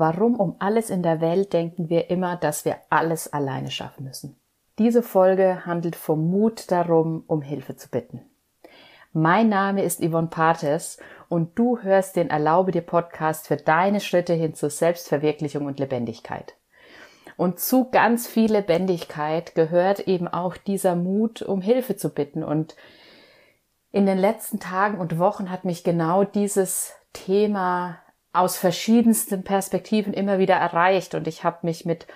Warum um alles in der Welt denken wir immer, dass wir alles alleine schaffen müssen? Diese Folge handelt vom Mut darum, um Hilfe zu bitten. Mein Name ist Yvonne Pates und du hörst den Erlaube dir Podcast für deine Schritte hin zur Selbstverwirklichung und Lebendigkeit. Und zu ganz viel Lebendigkeit gehört eben auch dieser Mut, um Hilfe zu bitten. Und in den letzten Tagen und Wochen hat mich genau dieses Thema aus verschiedensten Perspektiven immer wieder erreicht und ich habe mich mit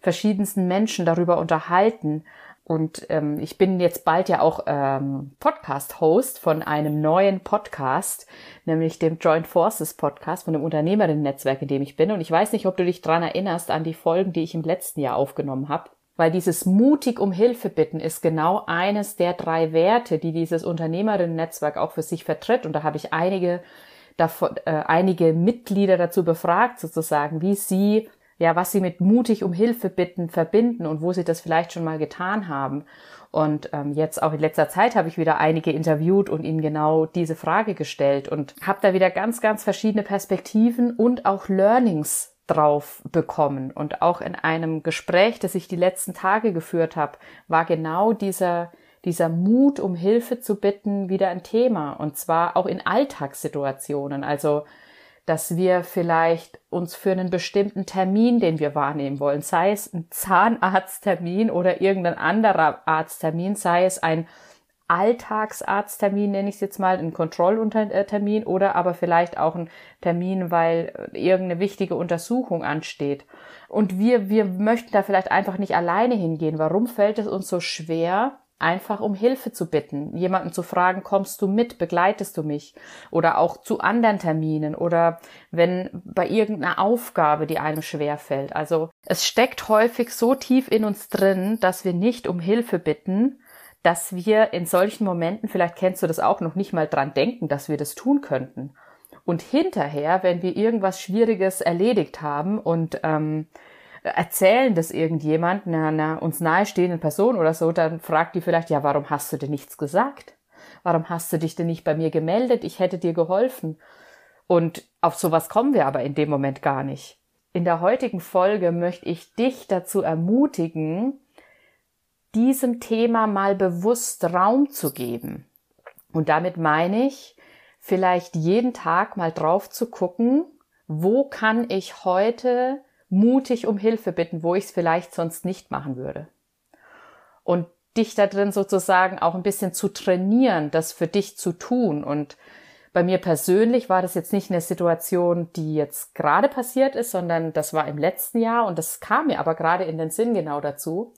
verschiedensten Menschen darüber unterhalten. Und ähm, ich bin jetzt bald ja auch ähm, Podcast-Host von einem neuen Podcast, nämlich dem Joint Forces Podcast von dem Unternehmerinnen-Netzwerk, in dem ich bin. Und ich weiß nicht, ob du dich dran erinnerst an die Folgen, die ich im letzten Jahr aufgenommen habe. Weil dieses mutig um Hilfe bitten ist genau eines der drei Werte, die dieses Unternehmerinnen-Netzwerk auch für sich vertritt. Und da habe ich einige davon, äh, einige Mitglieder dazu befragt, sozusagen, wie sie, ja, was sie mit mutig um Hilfe bitten verbinden und wo sie das vielleicht schon mal getan haben. Und ähm, jetzt auch in letzter Zeit habe ich wieder einige interviewt und ihnen genau diese Frage gestellt und habe da wieder ganz, ganz verschiedene Perspektiven und auch Learnings drauf bekommen. Und auch in einem Gespräch, das ich die letzten Tage geführt habe, war genau dieser dieser Mut, um Hilfe zu bitten, wieder ein Thema. Und zwar auch in Alltagssituationen. Also, dass wir vielleicht uns für einen bestimmten Termin, den wir wahrnehmen wollen, sei es ein Zahnarzttermin oder irgendein anderer Arzttermin, sei es ein Alltagsarzttermin, nenne ich es jetzt mal, ein Kontrolltermin oder aber vielleicht auch ein Termin, weil irgendeine wichtige Untersuchung ansteht. Und wir, wir möchten da vielleicht einfach nicht alleine hingehen. Warum fällt es uns so schwer, einfach um Hilfe zu bitten, jemanden zu fragen, kommst du mit, begleitest du mich? Oder auch zu anderen Terminen oder wenn bei irgendeiner Aufgabe, die einem schwer fällt. Also es steckt häufig so tief in uns drin, dass wir nicht um Hilfe bitten, dass wir in solchen Momenten, vielleicht kennst du das auch, noch nicht mal dran denken, dass wir das tun könnten. Und hinterher, wenn wir irgendwas Schwieriges erledigt haben und ähm, erzählen das irgendjemand, einer, einer uns nahestehenden Person oder so, dann fragt die vielleicht, ja, warum hast du denn nichts gesagt? Warum hast du dich denn nicht bei mir gemeldet? Ich hätte dir geholfen. Und auf sowas kommen wir aber in dem Moment gar nicht. In der heutigen Folge möchte ich dich dazu ermutigen, diesem Thema mal bewusst Raum zu geben. Und damit meine ich, vielleicht jeden Tag mal drauf zu gucken, wo kann ich heute mutig um Hilfe bitten, wo ich es vielleicht sonst nicht machen würde. Und dich da drin sozusagen auch ein bisschen zu trainieren, das für dich zu tun. Und bei mir persönlich war das jetzt nicht eine Situation, die jetzt gerade passiert ist, sondern das war im letzten Jahr und das kam mir aber gerade in den Sinn genau dazu.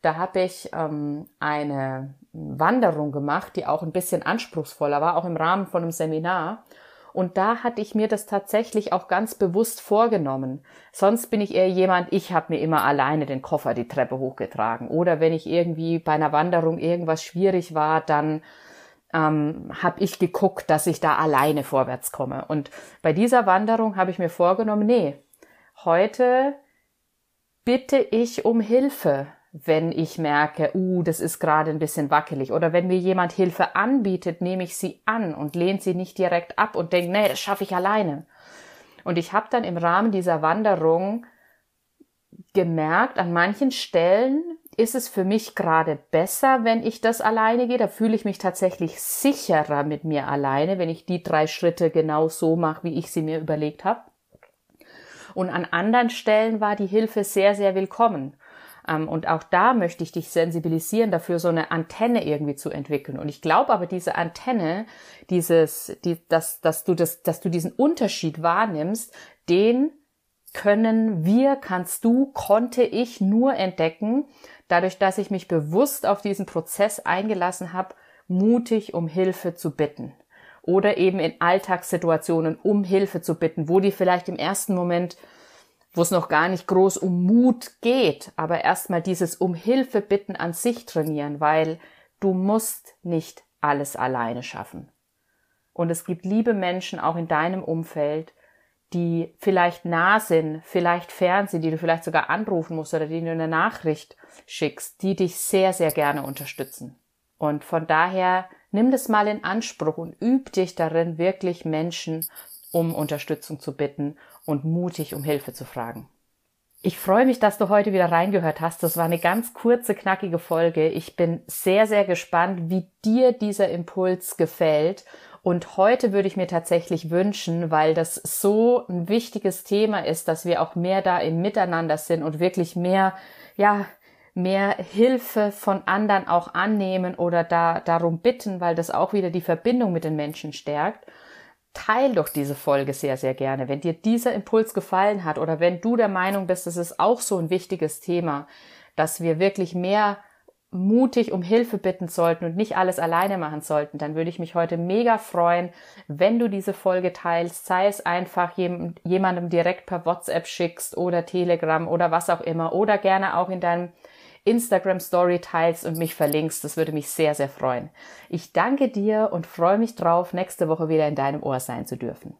Da habe ich ähm, eine Wanderung gemacht, die auch ein bisschen anspruchsvoller war, auch im Rahmen von einem Seminar. Und da hatte ich mir das tatsächlich auch ganz bewusst vorgenommen. Sonst bin ich eher jemand, ich habe mir immer alleine den Koffer die Treppe hochgetragen. Oder wenn ich irgendwie bei einer Wanderung irgendwas schwierig war, dann ähm, habe ich geguckt, dass ich da alleine vorwärts komme. Und bei dieser Wanderung habe ich mir vorgenommen, nee, heute bitte ich um Hilfe wenn ich merke, uh, das ist gerade ein bisschen wackelig. Oder wenn mir jemand Hilfe anbietet, nehme ich sie an und lehne sie nicht direkt ab und denke, nee, das schaffe ich alleine. Und ich habe dann im Rahmen dieser Wanderung gemerkt, an manchen Stellen ist es für mich gerade besser, wenn ich das alleine gehe. Da fühle ich mich tatsächlich sicherer mit mir alleine, wenn ich die drei Schritte genau so mache, wie ich sie mir überlegt habe. Und an anderen Stellen war die Hilfe sehr, sehr willkommen. Ähm, und auch da möchte ich dich sensibilisieren, dafür so eine Antenne irgendwie zu entwickeln. Und ich glaube aber, diese Antenne, dieses, die, dass, dass du das, dass du diesen Unterschied wahrnimmst, den können wir, kannst du, konnte ich nur entdecken, dadurch, dass ich mich bewusst auf diesen Prozess eingelassen habe, mutig um Hilfe zu bitten. Oder eben in Alltagssituationen um Hilfe zu bitten, wo die vielleicht im ersten Moment wo es noch gar nicht groß um Mut geht, aber erstmal dieses um Hilfe bitten an sich trainieren, weil du musst nicht alles alleine schaffen. Und es gibt liebe Menschen auch in deinem Umfeld, die vielleicht nah sind, vielleicht fern sind, die du vielleicht sogar anrufen musst oder denen du eine Nachricht schickst, die dich sehr, sehr gerne unterstützen. Und von daher nimm das mal in Anspruch und üb dich darin, wirklich Menschen um Unterstützung zu bitten und mutig um Hilfe zu fragen. Ich freue mich, dass du heute wieder reingehört hast. Das war eine ganz kurze, knackige Folge. Ich bin sehr, sehr gespannt, wie dir dieser Impuls gefällt. Und heute würde ich mir tatsächlich wünschen, weil das so ein wichtiges Thema ist, dass wir auch mehr da im Miteinander sind und wirklich mehr, ja, mehr Hilfe von anderen auch annehmen oder da darum bitten, weil das auch wieder die Verbindung mit den Menschen stärkt teil doch diese Folge sehr, sehr gerne. Wenn dir dieser Impuls gefallen hat oder wenn du der Meinung bist, es ist auch so ein wichtiges Thema, dass wir wirklich mehr mutig um Hilfe bitten sollten und nicht alles alleine machen sollten, dann würde ich mich heute mega freuen, wenn du diese Folge teilst, sei es einfach jemandem direkt per WhatsApp schickst oder Telegram oder was auch immer oder gerne auch in deinem Instagram Story teilst und mich verlinkst. Das würde mich sehr, sehr freuen. Ich danke dir und freue mich drauf, nächste Woche wieder in deinem Ohr sein zu dürfen.